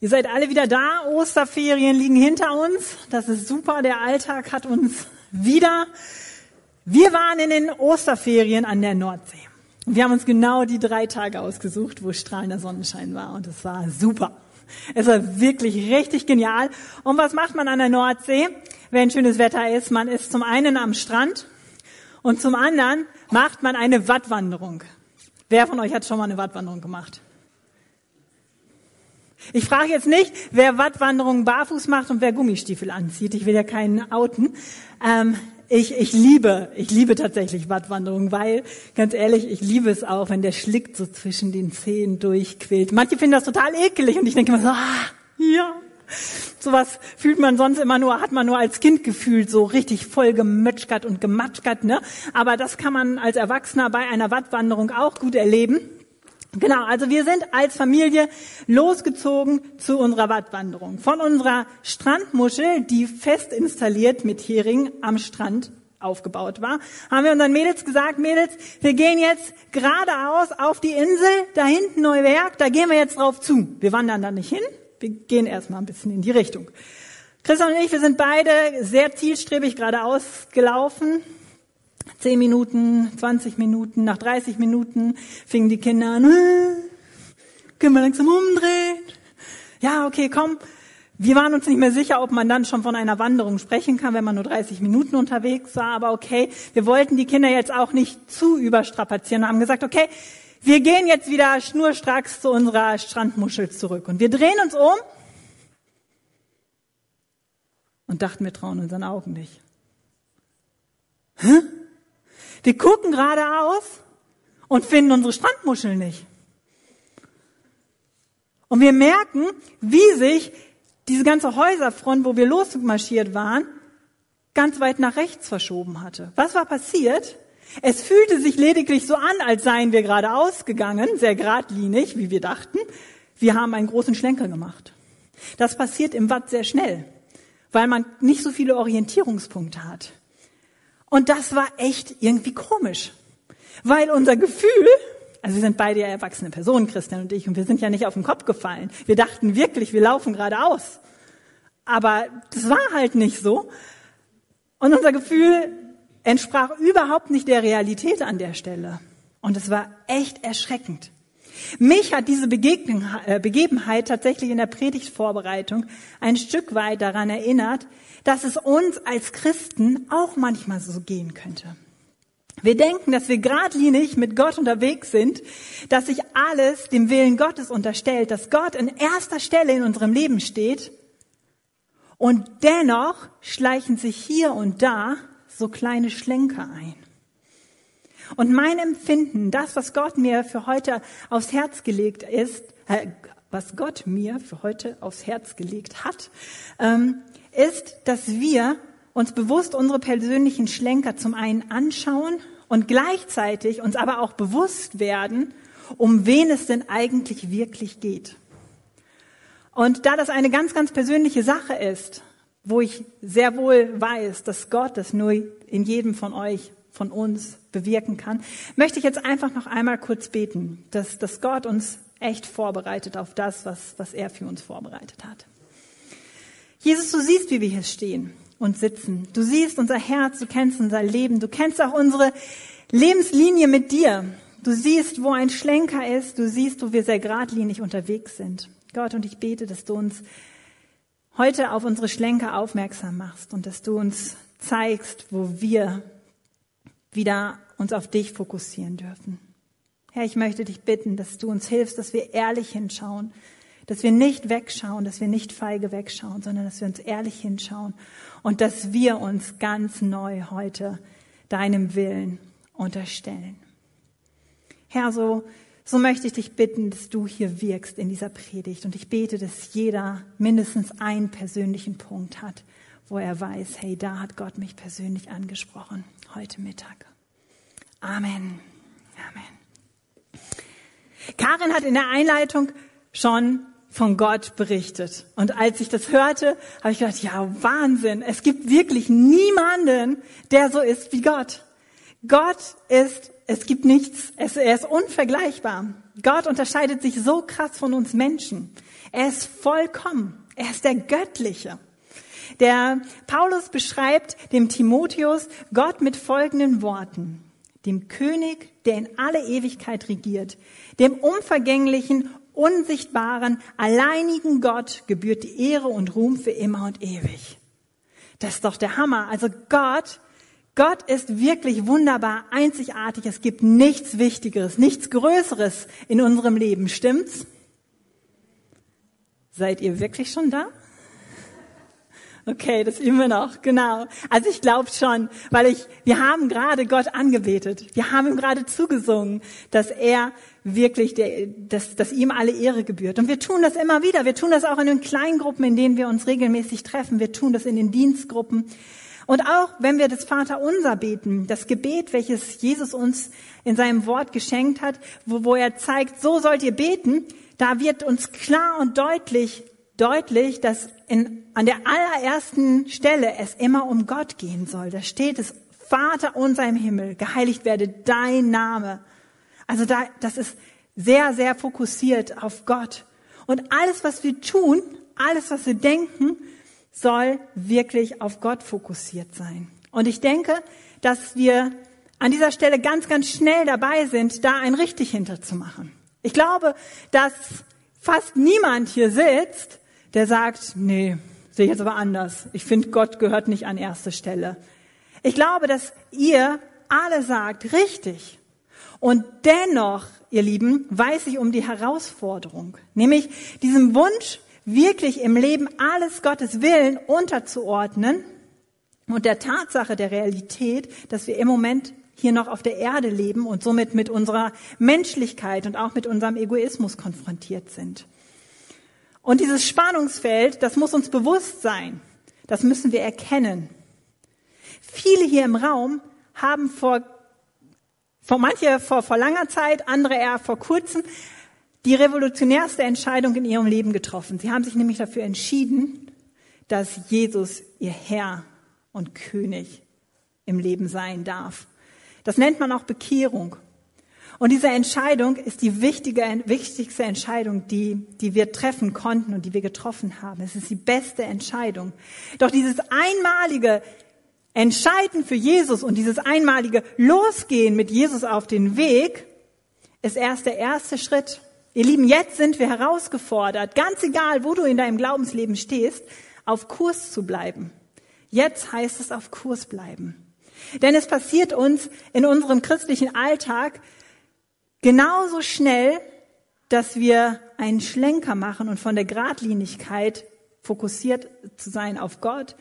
Ihr seid alle wieder da. Osterferien liegen hinter uns. Das ist super. Der Alltag hat uns wieder. Wir waren in den Osterferien an der Nordsee. Und wir haben uns genau die drei Tage ausgesucht, wo strahlender Sonnenschein war. Und es war super. Es war wirklich richtig genial. Und was macht man an der Nordsee, wenn schönes Wetter ist? Man ist zum einen am Strand und zum anderen macht man eine Wattwanderung. Wer von euch hat schon mal eine Wattwanderung gemacht? Ich frage jetzt nicht, wer Wattwanderungen barfuß macht und wer Gummistiefel anzieht. Ich will ja keinen outen. Ähm, ich, ich liebe, ich liebe tatsächlich Wattwanderungen, weil, ganz ehrlich, ich liebe es auch, wenn der Schlick so zwischen den Zehen durchquillt. Manche finden das total ekelig und ich denke immer so, ah, ja. Sowas fühlt man sonst immer nur, hat man nur als Kind gefühlt, so richtig voll gemötschert und gematschert, ne? Aber das kann man als Erwachsener bei einer Wattwanderung auch gut erleben. Genau, also wir sind als Familie losgezogen zu unserer Wattwanderung. Von unserer Strandmuschel, die fest installiert mit Hering am Strand aufgebaut war, haben wir unseren Mädels gesagt, Mädels, wir gehen jetzt geradeaus auf die Insel, da hinten Neuwerk, da gehen wir jetzt drauf zu. Wir wandern da nicht hin, wir gehen erstmal ein bisschen in die Richtung. Christian und ich, wir sind beide sehr zielstrebig geradeaus gelaufen, 10 Minuten, 20 Minuten, nach 30 Minuten fingen die Kinder an, können wir langsam umdrehen? Ja, okay, komm. Wir waren uns nicht mehr sicher, ob man dann schon von einer Wanderung sprechen kann, wenn man nur 30 Minuten unterwegs war, aber okay, wir wollten die Kinder jetzt auch nicht zu überstrapazieren und haben gesagt, okay, wir gehen jetzt wieder schnurstracks zu unserer Strandmuschel zurück und wir drehen uns um und dachten, wir trauen unseren Augen nicht. Hä? Wir gucken geradeaus und finden unsere Strandmuscheln nicht. Und wir merken, wie sich diese ganze Häuserfront, wo wir losmarschiert waren, ganz weit nach rechts verschoben hatte. Was war passiert? Es fühlte sich lediglich so an, als seien wir geradeaus gegangen, sehr geradlinig, wie wir dachten. Wir haben einen großen Schlenker gemacht. Das passiert im Watt sehr schnell, weil man nicht so viele Orientierungspunkte hat. Und das war echt irgendwie komisch, weil unser Gefühl, also wir sind beide ja erwachsene Personen, Christian und ich, und wir sind ja nicht auf den Kopf gefallen. Wir dachten wirklich, wir laufen geradeaus. Aber das war halt nicht so. Und unser Gefühl entsprach überhaupt nicht der Realität an der Stelle. Und es war echt erschreckend. Mich hat diese äh, Begebenheit tatsächlich in der Predigtvorbereitung ein Stück weit daran erinnert, dass es uns als Christen auch manchmal so gehen könnte. Wir denken, dass wir geradlinig mit Gott unterwegs sind, dass sich alles dem Willen Gottes unterstellt, dass Gott in erster Stelle in unserem Leben steht und dennoch schleichen sich hier und da so kleine Schlenker ein. Und mein Empfinden, das, was Gott mir für heute aufs Herz gelegt ist, äh, was Gott mir für heute aufs Herz gelegt hat, ähm, ist, dass wir uns bewusst unsere persönlichen Schlenker zum einen anschauen und gleichzeitig uns aber auch bewusst werden, um wen es denn eigentlich wirklich geht. Und da das eine ganz, ganz persönliche Sache ist, wo ich sehr wohl weiß, dass Gott das nur in jedem von euch, von uns bewirken kann, möchte ich jetzt einfach noch einmal kurz beten, dass, dass Gott uns echt vorbereitet auf das, was, was er für uns vorbereitet hat. Jesus, du siehst, wie wir hier stehen und sitzen. Du siehst unser Herz, du kennst unser Leben, du kennst auch unsere Lebenslinie mit dir. Du siehst, wo ein Schlenker ist, du siehst, wo wir sehr geradlinig unterwegs sind. Gott, und ich bete, dass du uns heute auf unsere Schlenker aufmerksam machst und dass du uns zeigst, wo wir wieder uns auf dich fokussieren dürfen. Herr, ich möchte dich bitten, dass du uns hilfst, dass wir ehrlich hinschauen, dass wir nicht wegschauen, dass wir nicht feige wegschauen, sondern dass wir uns ehrlich hinschauen und dass wir uns ganz neu heute deinem Willen unterstellen. Herr, so, so möchte ich dich bitten, dass du hier wirkst in dieser Predigt und ich bete, dass jeder mindestens einen persönlichen Punkt hat, wo er weiß, hey, da hat Gott mich persönlich angesprochen, heute Mittag. Amen. Amen. Karin hat in der Einleitung schon von Gott berichtet. Und als ich das hörte, habe ich gedacht, ja, Wahnsinn. Es gibt wirklich niemanden, der so ist wie Gott. Gott ist, es gibt nichts, es, er ist unvergleichbar. Gott unterscheidet sich so krass von uns Menschen. Er ist vollkommen. Er ist der Göttliche. Der Paulus beschreibt dem Timotheus Gott mit folgenden Worten. Dem König, der in alle Ewigkeit regiert, dem unvergänglichen, unsichtbaren, alleinigen Gott gebührt die Ehre und Ruhm für immer und ewig. Das ist doch der Hammer. Also Gott, Gott ist wirklich wunderbar, einzigartig. Es gibt nichts Wichtigeres, nichts Größeres in unserem Leben. Stimmt's? Seid ihr wirklich schon da? Okay, das üben wir noch, genau. Also ich glaube schon, weil ich, wir haben gerade Gott angebetet. Wir haben ihm gerade zugesungen, dass er wirklich, der, dass, dass ihm alle Ehre gebührt. Und wir tun das immer wieder. Wir tun das auch in den Kleingruppen, in denen wir uns regelmäßig treffen. Wir tun das in den Dienstgruppen. Und auch wenn wir das Vaterunser beten, das Gebet, welches Jesus uns in seinem Wort geschenkt hat, wo, wo er zeigt, so sollt ihr beten, da wird uns klar und deutlich, deutlich, dass in, an der allerersten Stelle es immer um Gott gehen soll. Da steht es, Vater unser im Himmel, geheiligt werde dein Name. Also da, das ist sehr, sehr fokussiert auf Gott. Und alles, was wir tun, alles, was wir denken, soll wirklich auf Gott fokussiert sein. Und ich denke, dass wir an dieser Stelle ganz, ganz schnell dabei sind, da ein richtig hinterzumachen. Ich glaube, dass fast niemand hier sitzt, der sagt, nee, sehe ich jetzt aber anders. Ich finde, Gott gehört nicht an erste Stelle. Ich glaube, dass ihr alle sagt, richtig. Und dennoch, ihr Lieben, weiß ich um die Herausforderung, nämlich diesem Wunsch, wirklich im Leben alles Gottes Willen unterzuordnen und der Tatsache der Realität, dass wir im Moment hier noch auf der Erde leben und somit mit unserer Menschlichkeit und auch mit unserem Egoismus konfrontiert sind. Und dieses Spannungsfeld, das muss uns bewusst sein. Das müssen wir erkennen. Viele hier im Raum haben vor, vor manche vor, vor langer Zeit, andere eher vor kurzem, die revolutionärste Entscheidung in ihrem Leben getroffen. Sie haben sich nämlich dafür entschieden, dass Jesus ihr Herr und König im Leben sein darf. Das nennt man auch Bekehrung. Und diese Entscheidung ist die wichtige, wichtigste Entscheidung, die, die wir treffen konnten und die wir getroffen haben. Es ist die beste Entscheidung. Doch dieses einmalige Entscheiden für Jesus und dieses einmalige Losgehen mit Jesus auf den Weg ist erst der erste Schritt. Ihr Lieben, jetzt sind wir herausgefordert, ganz egal, wo du in deinem Glaubensleben stehst, auf Kurs zu bleiben. Jetzt heißt es auf Kurs bleiben. Denn es passiert uns in unserem christlichen Alltag genauso schnell, dass wir einen Schlenker machen und von der Gradlinigkeit fokussiert zu sein auf Gott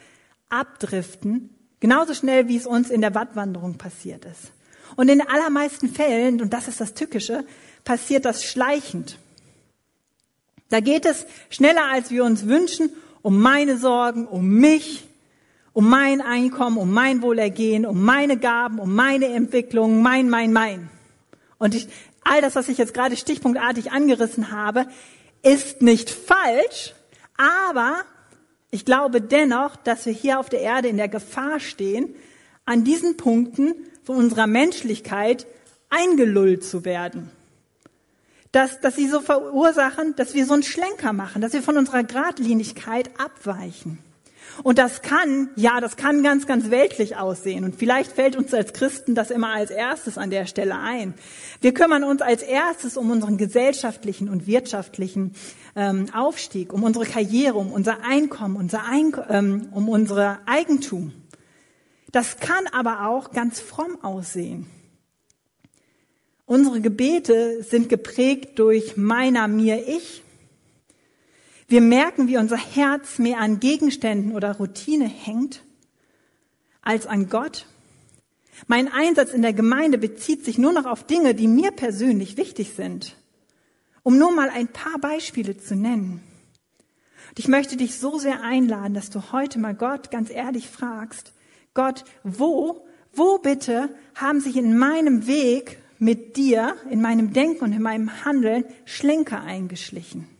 abdriften, genauso schnell, wie es uns in der Wattwanderung passiert ist. Und in den allermeisten Fällen, und das ist das Tückische, passiert das schleichend. Da geht es schneller, als wir uns wünschen, um meine Sorgen, um mich, um mein Einkommen, um mein Wohlergehen, um meine Gaben, um meine Entwicklung, mein, mein, mein. Und ich, all das, was ich jetzt gerade stichpunktartig angerissen habe, ist nicht falsch, aber ich glaube dennoch, dass wir hier auf der Erde in der Gefahr stehen, an diesen Punkten von unserer Menschlichkeit eingelullt zu werden. Dass, dass sie so verursachen, dass wir so einen Schlenker machen, dass wir von unserer Gradlinigkeit abweichen. Und das kann, ja, das kann ganz, ganz weltlich aussehen. Und vielleicht fällt uns als Christen das immer als erstes an der Stelle ein. Wir kümmern uns als erstes um unseren gesellschaftlichen und wirtschaftlichen ähm, Aufstieg, um unsere Karriere, um unser Einkommen, unser Eink ähm, um unsere Eigentum. Das kann aber auch ganz fromm aussehen. Unsere Gebete sind geprägt durch meiner, mir, ich. Wir merken, wie unser Herz mehr an Gegenständen oder Routine hängt als an Gott. Mein Einsatz in der Gemeinde bezieht sich nur noch auf Dinge, die mir persönlich wichtig sind. Um nur mal ein paar Beispiele zu nennen. Und ich möchte dich so sehr einladen, dass du heute mal Gott ganz ehrlich fragst, Gott, wo, wo bitte haben sich in meinem Weg mit dir, in meinem Denken und in meinem Handeln Schlenker eingeschlichen?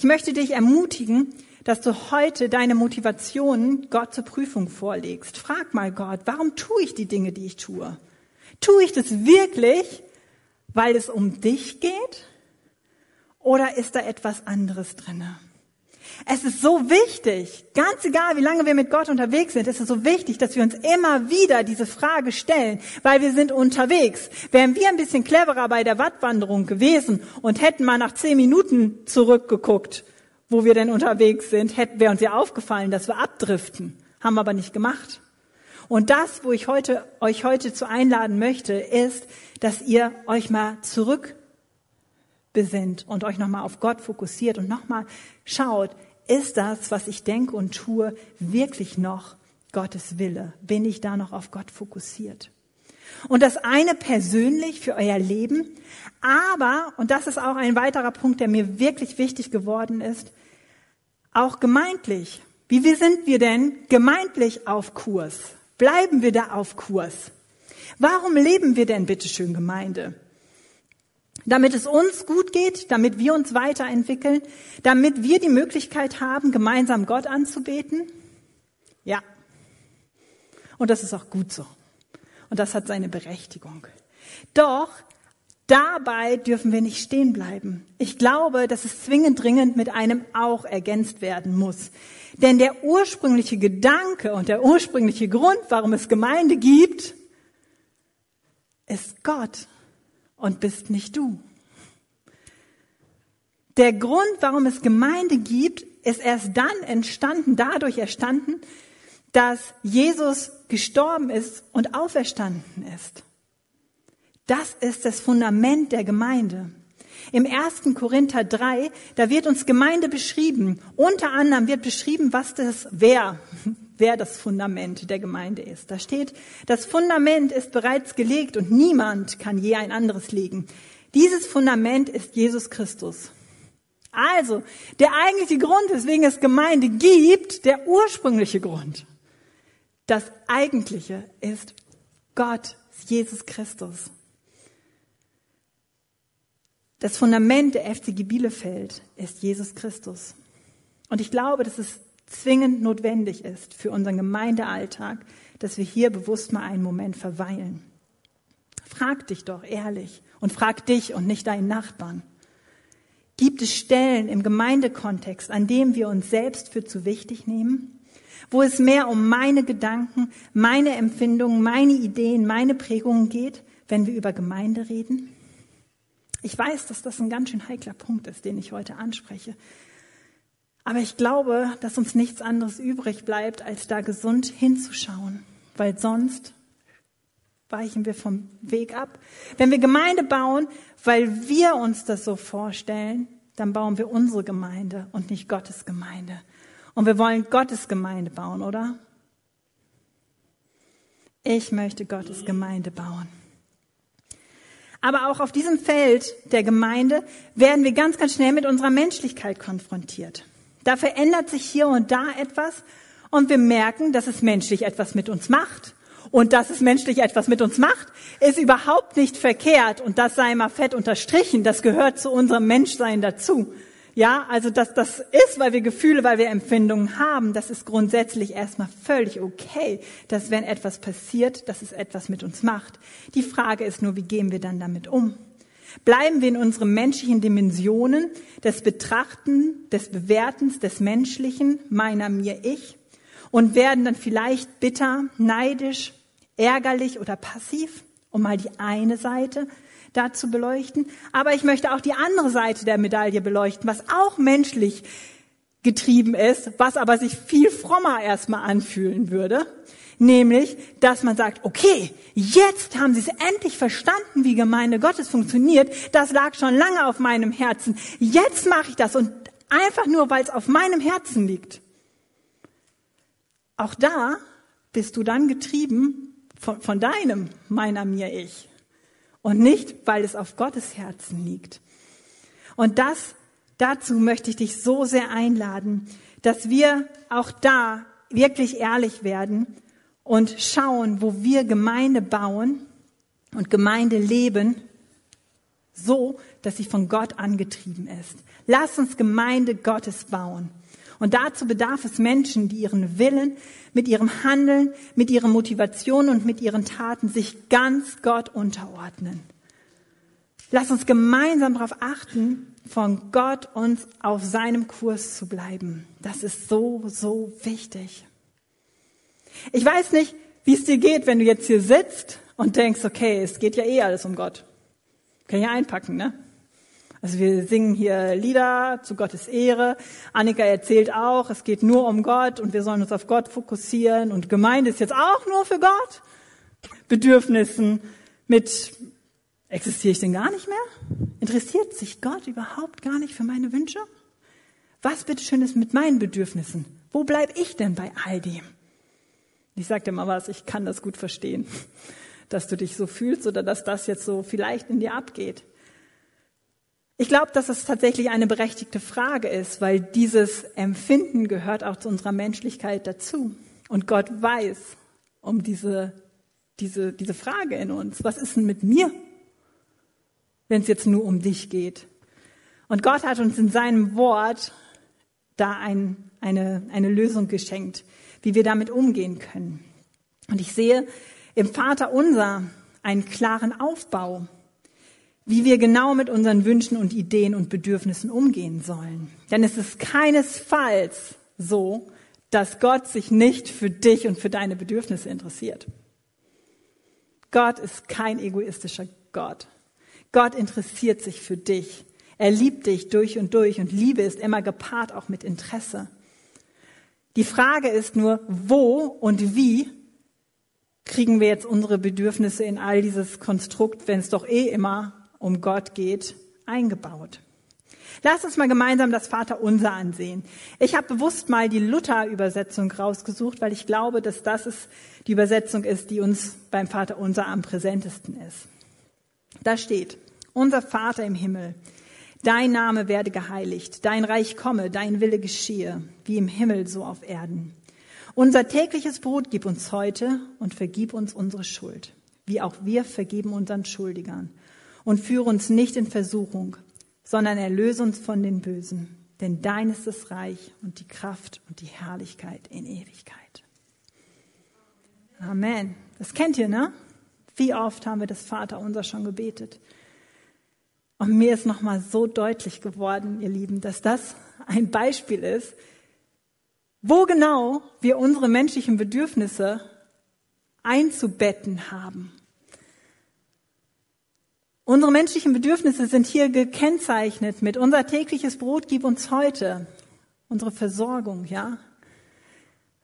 Ich möchte dich ermutigen, dass du heute deine Motivationen Gott zur Prüfung vorlegst. Frag mal Gott, warum tue ich die Dinge, die ich tue? Tue ich das wirklich, weil es um dich geht? Oder ist da etwas anderes drinne? Es ist so wichtig, ganz egal, wie lange wir mit Gott unterwegs sind, es ist so wichtig, dass wir uns immer wieder diese Frage stellen, weil wir sind unterwegs. Wären wir ein bisschen cleverer bei der Wattwanderung gewesen und hätten mal nach zehn Minuten zurückgeguckt, wo wir denn unterwegs sind, wir uns ja aufgefallen, dass wir abdriften. Haben wir aber nicht gemacht. Und das, wo ich heute, euch heute zu einladen möchte, ist, dass ihr euch mal zurück besinnt und euch nochmal auf Gott fokussiert und nochmal schaut, ist das, was ich denke und tue, wirklich noch Gottes Wille? Bin ich da noch auf Gott fokussiert? Und das eine persönlich für euer Leben, aber, und das ist auch ein weiterer Punkt, der mir wirklich wichtig geworden ist, auch gemeintlich. Wie sind wir denn gemeintlich auf Kurs? Bleiben wir da auf Kurs? Warum leben wir denn bitteschön Gemeinde? Damit es uns gut geht, damit wir uns weiterentwickeln, damit wir die Möglichkeit haben, gemeinsam Gott anzubeten? Ja. Und das ist auch gut so. Und das hat seine Berechtigung. Doch dabei dürfen wir nicht stehen bleiben. Ich glaube, dass es zwingend dringend mit einem auch ergänzt werden muss. Denn der ursprüngliche Gedanke und der ursprüngliche Grund, warum es Gemeinde gibt, ist Gott und bist nicht du. Der Grund, warum es Gemeinde gibt, ist erst dann entstanden, dadurch entstanden, dass Jesus gestorben ist und auferstanden ist. Das ist das Fundament der Gemeinde. Im 1. Korinther 3, da wird uns Gemeinde beschrieben. Unter anderem wird beschrieben, was das, wer, wer das Fundament der Gemeinde ist. Da steht, das Fundament ist bereits gelegt und niemand kann je ein anderes legen. Dieses Fundament ist Jesus Christus. Also, der eigentliche Grund, weswegen es Gemeinde gibt, der ursprüngliche Grund, das eigentliche ist Gott, Jesus Christus. Das Fundament der FCG Bielefeld ist Jesus Christus. Und ich glaube, dass es zwingend notwendig ist für unseren Gemeindealltag, dass wir hier bewusst mal einen Moment verweilen. Frag dich doch ehrlich und frag dich und nicht deinen Nachbarn. Gibt es Stellen im Gemeindekontext, an dem wir uns selbst für zu wichtig nehmen? Wo es mehr um meine Gedanken, meine Empfindungen, meine Ideen, meine Prägungen geht, wenn wir über Gemeinde reden? Ich weiß, dass das ein ganz schön heikler Punkt ist, den ich heute anspreche. Aber ich glaube, dass uns nichts anderes übrig bleibt, als da gesund hinzuschauen, weil sonst weichen wir vom Weg ab. Wenn wir Gemeinde bauen, weil wir uns das so vorstellen, dann bauen wir unsere Gemeinde und nicht Gottes Gemeinde. Und wir wollen Gottes Gemeinde bauen, oder? Ich möchte Gottes Gemeinde bauen. Aber auch auf diesem Feld der Gemeinde werden wir ganz, ganz schnell mit unserer Menschlichkeit konfrontiert. Da verändert sich hier und da etwas und wir merken, dass es menschlich etwas mit uns macht. Und dass es menschlich etwas mit uns macht, ist überhaupt nicht verkehrt. Und das sei mal fett unterstrichen. Das gehört zu unserem Menschsein dazu. Ja, also dass das ist, weil wir Gefühle, weil wir Empfindungen haben, das ist grundsätzlich erstmal völlig okay, dass wenn etwas passiert, dass es etwas mit uns macht. Die Frage ist nur, wie gehen wir dann damit um? Bleiben wir in unseren menschlichen Dimensionen des Betrachten, des Bewertens, des Menschlichen, meiner, mir, ich und werden dann vielleicht bitter, neidisch, ärgerlich oder passiv, um mal die eine Seite dazu beleuchten. Aber ich möchte auch die andere Seite der Medaille beleuchten, was auch menschlich getrieben ist, was aber sich viel frommer erstmal anfühlen würde. Nämlich, dass man sagt, okay, jetzt haben sie es endlich verstanden, wie Gemeinde Gottes funktioniert. Das lag schon lange auf meinem Herzen. Jetzt mache ich das und einfach nur, weil es auf meinem Herzen liegt. Auch da bist du dann getrieben von, von deinem, meiner, mir, ich und nicht, weil es auf Gottes Herzen liegt. Und das, dazu möchte ich dich so sehr einladen, dass wir auch da wirklich ehrlich werden und schauen, wo wir Gemeinde bauen und Gemeinde leben, so, dass sie von Gott angetrieben ist. Lass uns Gemeinde Gottes bauen. Und dazu bedarf es Menschen, die ihren Willen mit ihrem Handeln, mit ihrer Motivation und mit ihren Taten sich ganz Gott unterordnen. Lass uns gemeinsam darauf achten, von Gott uns auf seinem Kurs zu bleiben. Das ist so, so wichtig. Ich weiß nicht, wie es dir geht, wenn du jetzt hier sitzt und denkst, okay, es geht ja eh alles um Gott. Kann ich einpacken, ne? Also wir singen hier Lieder zu Gottes Ehre. Annika erzählt auch, es geht nur um Gott und wir sollen uns auf Gott fokussieren und Gemeinde ist jetzt auch nur für Gott. Bedürfnissen mit, existiere ich denn gar nicht mehr? Interessiert sich Gott überhaupt gar nicht für meine Wünsche? Was bitteschön ist mit meinen Bedürfnissen? Wo bleibe ich denn bei all dem? Ich sag dir mal was, ich kann das gut verstehen, dass du dich so fühlst oder dass das jetzt so vielleicht in dir abgeht. Ich glaube, dass es tatsächlich eine berechtigte Frage ist, weil dieses Empfinden gehört auch zu unserer Menschlichkeit dazu. Und Gott weiß um diese, diese, diese Frage in uns. Was ist denn mit mir, wenn es jetzt nur um dich geht? Und Gott hat uns in seinem Wort da ein, eine, eine Lösung geschenkt, wie wir damit umgehen können. Und ich sehe im Vater unser einen klaren Aufbau wie wir genau mit unseren Wünschen und Ideen und Bedürfnissen umgehen sollen. Denn es ist keinesfalls so, dass Gott sich nicht für dich und für deine Bedürfnisse interessiert. Gott ist kein egoistischer Gott. Gott interessiert sich für dich. Er liebt dich durch und durch und Liebe ist immer gepaart auch mit Interesse. Die Frage ist nur, wo und wie kriegen wir jetzt unsere Bedürfnisse in all dieses Konstrukt, wenn es doch eh immer um Gott geht, eingebaut. Lass uns mal gemeinsam das Vaterunser ansehen. Ich habe bewusst mal die Luther-Übersetzung rausgesucht, weil ich glaube, dass das ist, die Übersetzung ist, die uns beim Vaterunser am präsentesten ist. Da steht, unser Vater im Himmel, dein Name werde geheiligt, dein Reich komme, dein Wille geschehe, wie im Himmel so auf Erden. Unser tägliches Brot gib uns heute und vergib uns unsere Schuld, wie auch wir vergeben unseren Schuldigern und führe uns nicht in Versuchung, sondern erlöse uns von den Bösen. Denn dein ist das Reich und die Kraft und die Herrlichkeit in Ewigkeit. Amen. Das kennt ihr, ne? Wie oft haben wir das Vater unser schon gebetet? Und mir ist nochmal so deutlich geworden, ihr Lieben, dass das ein Beispiel ist, wo genau wir unsere menschlichen Bedürfnisse einzubetten haben. Unsere menschlichen Bedürfnisse sind hier gekennzeichnet mit unser tägliches Brot gib uns heute. Unsere Versorgung, ja.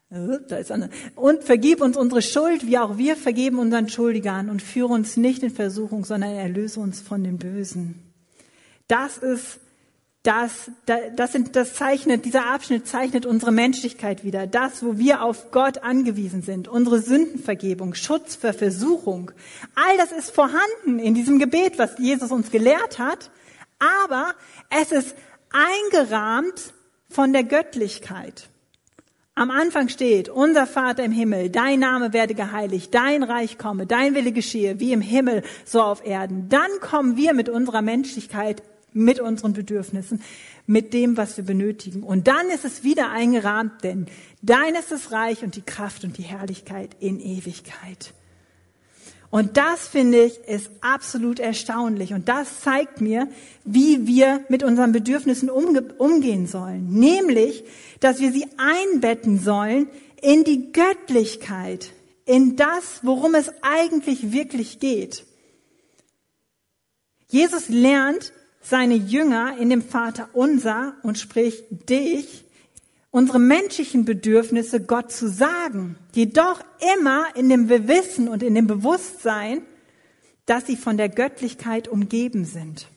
Da ist eine. Und vergib uns unsere Schuld, wie auch wir vergeben unseren Schuldigern und führe uns nicht in Versuchung, sondern erlöse uns von den Bösen. Das ist das, das, sind, das zeichnet, dieser Abschnitt zeichnet unsere Menschlichkeit wieder. Das, wo wir auf Gott angewiesen sind. Unsere Sündenvergebung, Schutz für Versuchung. All das ist vorhanden in diesem Gebet, was Jesus uns gelehrt hat. Aber es ist eingerahmt von der Göttlichkeit. Am Anfang steht, unser Vater im Himmel, dein Name werde geheiligt, dein Reich komme, dein Wille geschehe, wie im Himmel, so auf Erden. Dann kommen wir mit unserer Menschlichkeit mit unseren Bedürfnissen, mit dem, was wir benötigen. Und dann ist es wieder eingerahmt, denn dein ist das Reich und die Kraft und die Herrlichkeit in Ewigkeit. Und das finde ich ist absolut erstaunlich. Und das zeigt mir, wie wir mit unseren Bedürfnissen umge umgehen sollen. Nämlich, dass wir sie einbetten sollen in die Göttlichkeit, in das, worum es eigentlich wirklich geht. Jesus lernt, seine Jünger in dem Vater unser und spricht dich, unsere menschlichen Bedürfnisse Gott zu sagen, jedoch immer in dem Bewissen und in dem Bewusstsein, dass sie von der Göttlichkeit umgeben sind.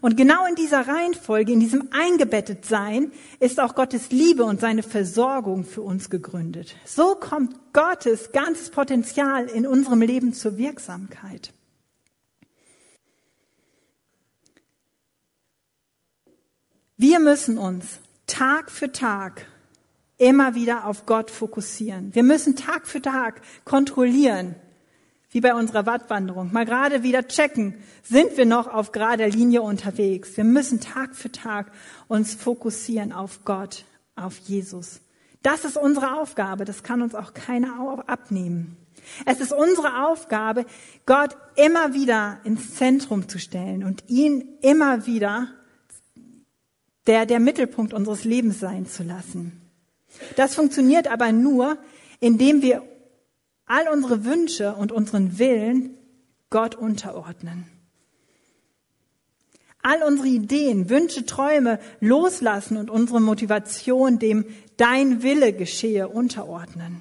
Und genau in dieser Reihenfolge, in diesem Eingebettetsein, ist auch Gottes Liebe und seine Versorgung für uns gegründet. So kommt Gottes ganzes Potenzial in unserem Leben zur Wirksamkeit. Wir müssen uns Tag für Tag immer wieder auf Gott fokussieren. Wir müssen Tag für Tag kontrollieren, wie bei unserer Wattwanderung. Mal gerade wieder checken, sind wir noch auf gerader Linie unterwegs. Wir müssen Tag für Tag uns fokussieren auf Gott, auf Jesus. Das ist unsere Aufgabe. Das kann uns auch keiner abnehmen. Es ist unsere Aufgabe, Gott immer wieder ins Zentrum zu stellen und ihn immer wieder der, der Mittelpunkt unseres Lebens sein zu lassen. Das funktioniert aber nur, indem wir all unsere Wünsche und unseren Willen Gott unterordnen. All unsere Ideen, Wünsche, Träume loslassen und unsere Motivation dem Dein Wille geschehe unterordnen.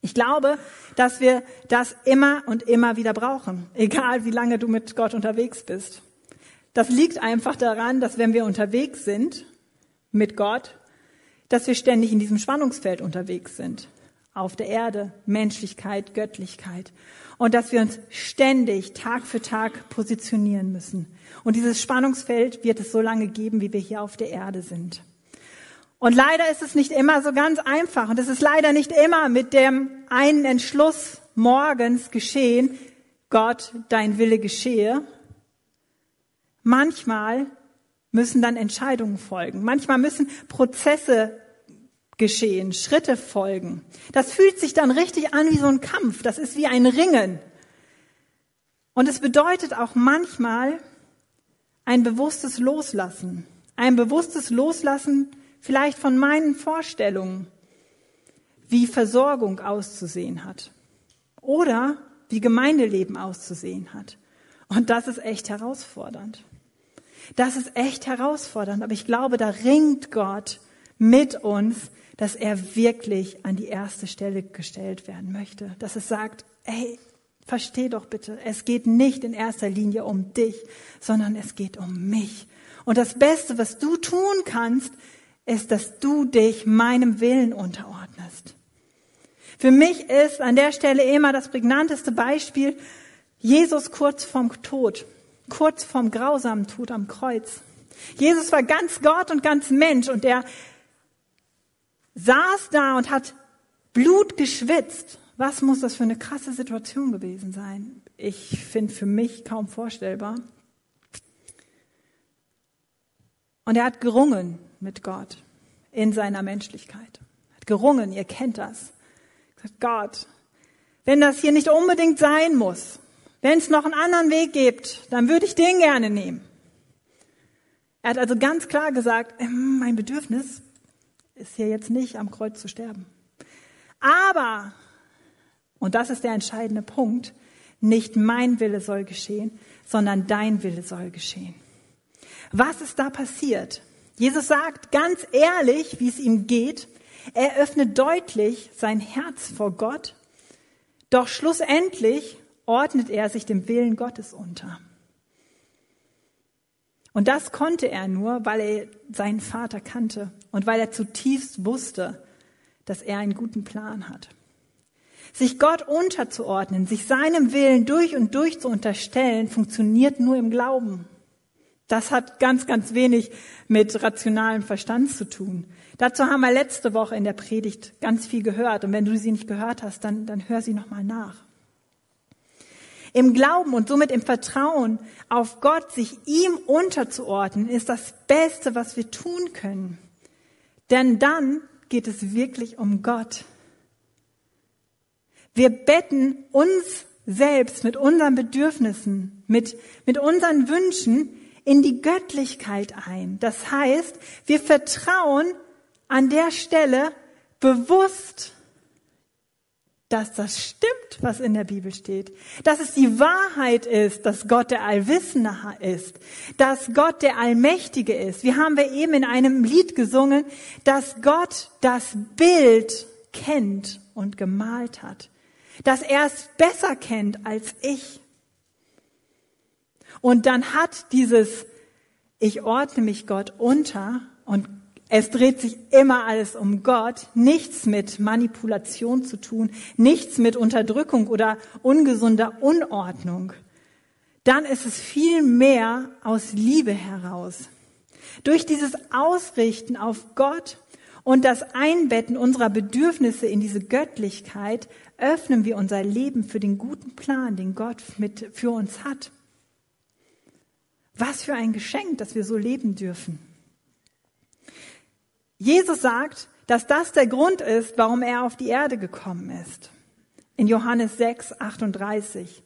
Ich glaube, dass wir das immer und immer wieder brauchen, egal wie lange du mit Gott unterwegs bist. Das liegt einfach daran, dass wenn wir unterwegs sind mit Gott, dass wir ständig in diesem Spannungsfeld unterwegs sind. Auf der Erde, Menschlichkeit, Göttlichkeit. Und dass wir uns ständig, Tag für Tag positionieren müssen. Und dieses Spannungsfeld wird es so lange geben, wie wir hier auf der Erde sind. Und leider ist es nicht immer so ganz einfach. Und es ist leider nicht immer mit dem einen Entschluss morgens geschehen, Gott, dein Wille geschehe. Manchmal müssen dann Entscheidungen folgen. Manchmal müssen Prozesse geschehen, Schritte folgen. Das fühlt sich dann richtig an wie so ein Kampf. Das ist wie ein Ringen. Und es bedeutet auch manchmal ein bewusstes Loslassen. Ein bewusstes Loslassen vielleicht von meinen Vorstellungen, wie Versorgung auszusehen hat oder wie Gemeindeleben auszusehen hat. Und das ist echt herausfordernd. Das ist echt herausfordernd, aber ich glaube, da ringt Gott mit uns, dass er wirklich an die erste Stelle gestellt werden möchte. Dass es sagt, hey, versteh doch bitte, es geht nicht in erster Linie um dich, sondern es geht um mich. Und das Beste, was du tun kannst, ist, dass du dich meinem Willen unterordnest. Für mich ist an der Stelle immer das prägnanteste Beispiel Jesus kurz vorm Tod, kurz vorm grausamen Tod am Kreuz. Jesus war ganz Gott und ganz Mensch und er saß da und hat Blut geschwitzt. Was muss das für eine krasse Situation gewesen sein? Ich finde für mich kaum vorstellbar. Und er hat gerungen mit Gott in seiner Menschlichkeit. Er hat gerungen, ihr kennt das. Sagt, Gott, wenn das hier nicht unbedingt sein muss, wenn es noch einen anderen Weg gibt, dann würde ich den gerne nehmen. Er hat also ganz klar gesagt, ähm, mein Bedürfnis ist hier jetzt nicht am Kreuz zu sterben. Aber, und das ist der entscheidende Punkt, nicht mein Wille soll geschehen, sondern dein Wille soll geschehen. Was ist da passiert? Jesus sagt ganz ehrlich, wie es ihm geht. Er öffnet deutlich sein Herz vor Gott. Doch schlussendlich ordnet er sich dem Willen Gottes unter. Und das konnte er nur, weil er seinen Vater kannte und weil er zutiefst wusste, dass er einen guten Plan hat. Sich Gott unterzuordnen, sich seinem Willen durch und durch zu unterstellen, funktioniert nur im Glauben. Das hat ganz, ganz wenig mit rationalem Verstand zu tun. Dazu haben wir letzte Woche in der Predigt ganz viel gehört. Und wenn du sie nicht gehört hast, dann, dann hör sie nochmal nach. Im Glauben und somit im Vertrauen auf Gott, sich ihm unterzuordnen, ist das Beste, was wir tun können. Denn dann geht es wirklich um Gott. Wir betten uns selbst mit unseren Bedürfnissen, mit, mit unseren Wünschen in die Göttlichkeit ein. Das heißt, wir vertrauen an der Stelle bewusst, dass das stimmt, was in der Bibel steht. Dass es die Wahrheit ist, dass Gott der Allwissende ist. Dass Gott der Allmächtige ist. Wir haben wir eben in einem Lied gesungen, dass Gott das Bild kennt und gemalt hat. Dass er es besser kennt als ich. Und dann hat dieses, ich ordne mich Gott unter und es dreht sich immer alles um Gott, nichts mit Manipulation zu tun, nichts mit Unterdrückung oder ungesunder Unordnung. Dann ist es viel mehr aus Liebe heraus. Durch dieses Ausrichten auf Gott und das Einbetten unserer Bedürfnisse in diese Göttlichkeit öffnen wir unser Leben für den guten Plan, den Gott mit, für uns hat. Was für ein Geschenk, dass wir so leben dürfen. Jesus sagt, dass das der Grund ist, warum er auf die Erde gekommen ist. In Johannes 6, 38.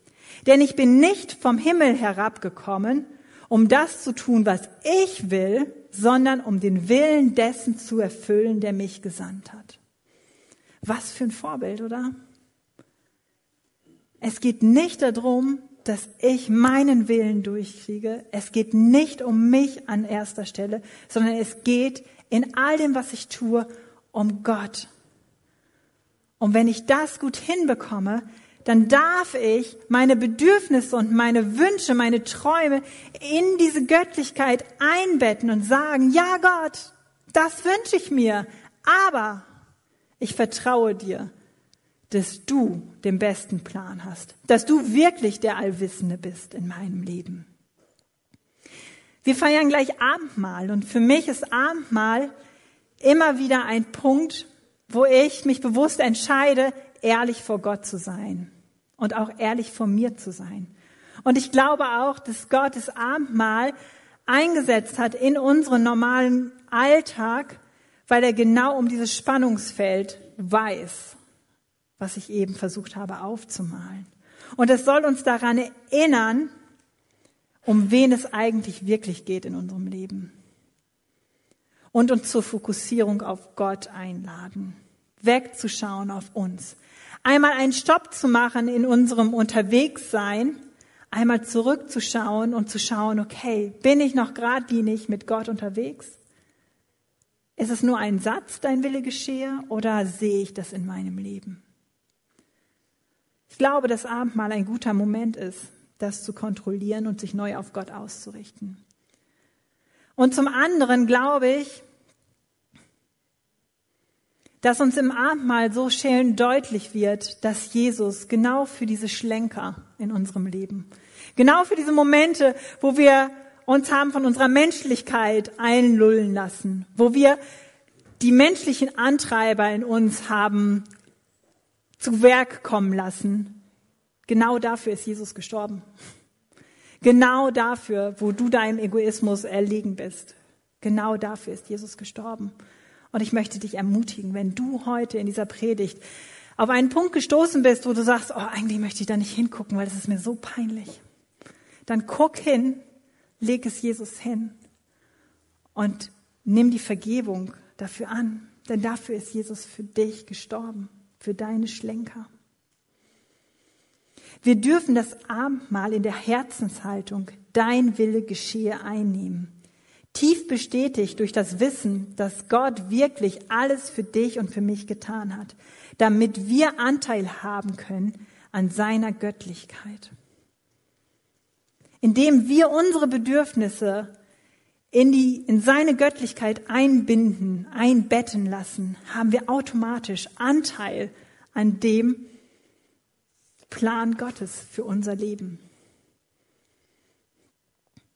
Denn ich bin nicht vom Himmel herabgekommen, um das zu tun, was ich will, sondern um den Willen dessen zu erfüllen, der mich gesandt hat. Was für ein Vorbild, oder? Es geht nicht darum, dass ich meinen Willen durchkriege. Es geht nicht um mich an erster Stelle, sondern es geht in all dem, was ich tue, um Gott. Und wenn ich das gut hinbekomme, dann darf ich meine Bedürfnisse und meine Wünsche, meine Träume in diese Göttlichkeit einbetten und sagen, ja Gott, das wünsche ich mir, aber ich vertraue dir, dass du den besten Plan hast, dass du wirklich der Allwissende bist in meinem Leben. Wir feiern gleich Abendmahl und für mich ist Abendmahl immer wieder ein Punkt, wo ich mich bewusst entscheide, ehrlich vor Gott zu sein und auch ehrlich vor mir zu sein. Und ich glaube auch, dass Gott das Abendmahl eingesetzt hat in unseren normalen Alltag, weil er genau um dieses Spannungsfeld weiß was ich eben versucht habe aufzumalen. Und es soll uns daran erinnern, um wen es eigentlich wirklich geht in unserem Leben. Und uns zur Fokussierung auf Gott einladen, wegzuschauen auf uns. Einmal einen Stopp zu machen in unserem Unterwegssein, einmal zurückzuschauen und zu schauen, okay, bin ich noch geradlinig mit Gott unterwegs? Ist es nur ein Satz, dein Wille geschehe, oder sehe ich das in meinem Leben? Ich glaube, dass Abendmahl ein guter Moment ist, das zu kontrollieren und sich neu auf Gott auszurichten. Und zum anderen glaube ich, dass uns im Abendmahl so schön deutlich wird, dass Jesus genau für diese Schlenker in unserem Leben, genau für diese Momente, wo wir uns haben von unserer Menschlichkeit einlullen lassen, wo wir die menschlichen Antreiber in uns haben zu Werk kommen lassen. Genau dafür ist Jesus gestorben. Genau dafür, wo du deinem Egoismus erlegen bist. Genau dafür ist Jesus gestorben. Und ich möchte dich ermutigen, wenn du heute in dieser Predigt auf einen Punkt gestoßen bist, wo du sagst, oh, eigentlich möchte ich da nicht hingucken, weil das ist mir so peinlich. Dann guck hin, leg es Jesus hin und nimm die Vergebung dafür an, denn dafür ist Jesus für dich gestorben für deine Schlenker. Wir dürfen das Abendmahl in der Herzenshaltung, dein Wille geschehe, einnehmen. Tief bestätigt durch das Wissen, dass Gott wirklich alles für dich und für mich getan hat, damit wir Anteil haben können an seiner Göttlichkeit. Indem wir unsere Bedürfnisse in, die, in seine Göttlichkeit einbinden, einbetten lassen, haben wir automatisch Anteil an dem Plan Gottes für unser Leben.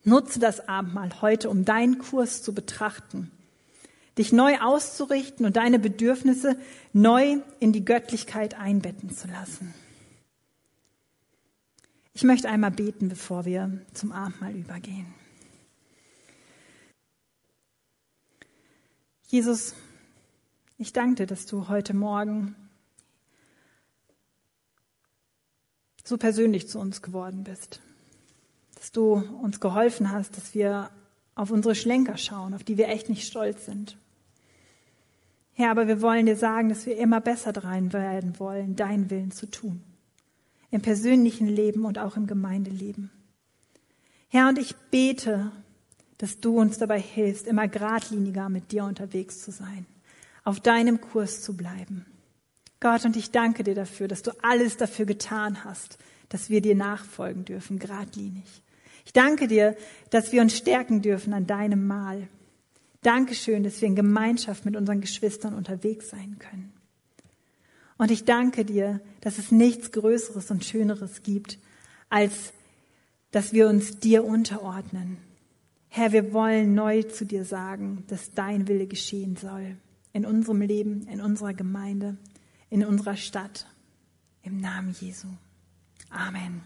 Nutze das Abendmahl heute, um deinen Kurs zu betrachten, dich neu auszurichten und deine Bedürfnisse neu in die Göttlichkeit einbetten zu lassen. Ich möchte einmal beten, bevor wir zum Abendmahl übergehen. Jesus, ich danke dir, dass du heute Morgen so persönlich zu uns geworden bist. Dass du uns geholfen hast, dass wir auf unsere Schlenker schauen, auf die wir echt nicht stolz sind. Herr, aber wir wollen dir sagen, dass wir immer besser dran werden wollen, deinen Willen zu tun. Im persönlichen Leben und auch im Gemeindeleben. Herr, und ich bete, dass du uns dabei hilfst, immer geradliniger mit dir unterwegs zu sein, auf deinem Kurs zu bleiben. Gott, und ich danke dir dafür, dass du alles dafür getan hast, dass wir dir nachfolgen dürfen, geradlinig. Ich danke dir, dass wir uns stärken dürfen an deinem Mahl. Dankeschön, dass wir in Gemeinschaft mit unseren Geschwistern unterwegs sein können. Und ich danke dir, dass es nichts Größeres und Schöneres gibt, als dass wir uns dir unterordnen, Herr, wir wollen neu zu dir sagen, dass dein Wille geschehen soll. In unserem Leben, in unserer Gemeinde, in unserer Stadt. Im Namen Jesu. Amen.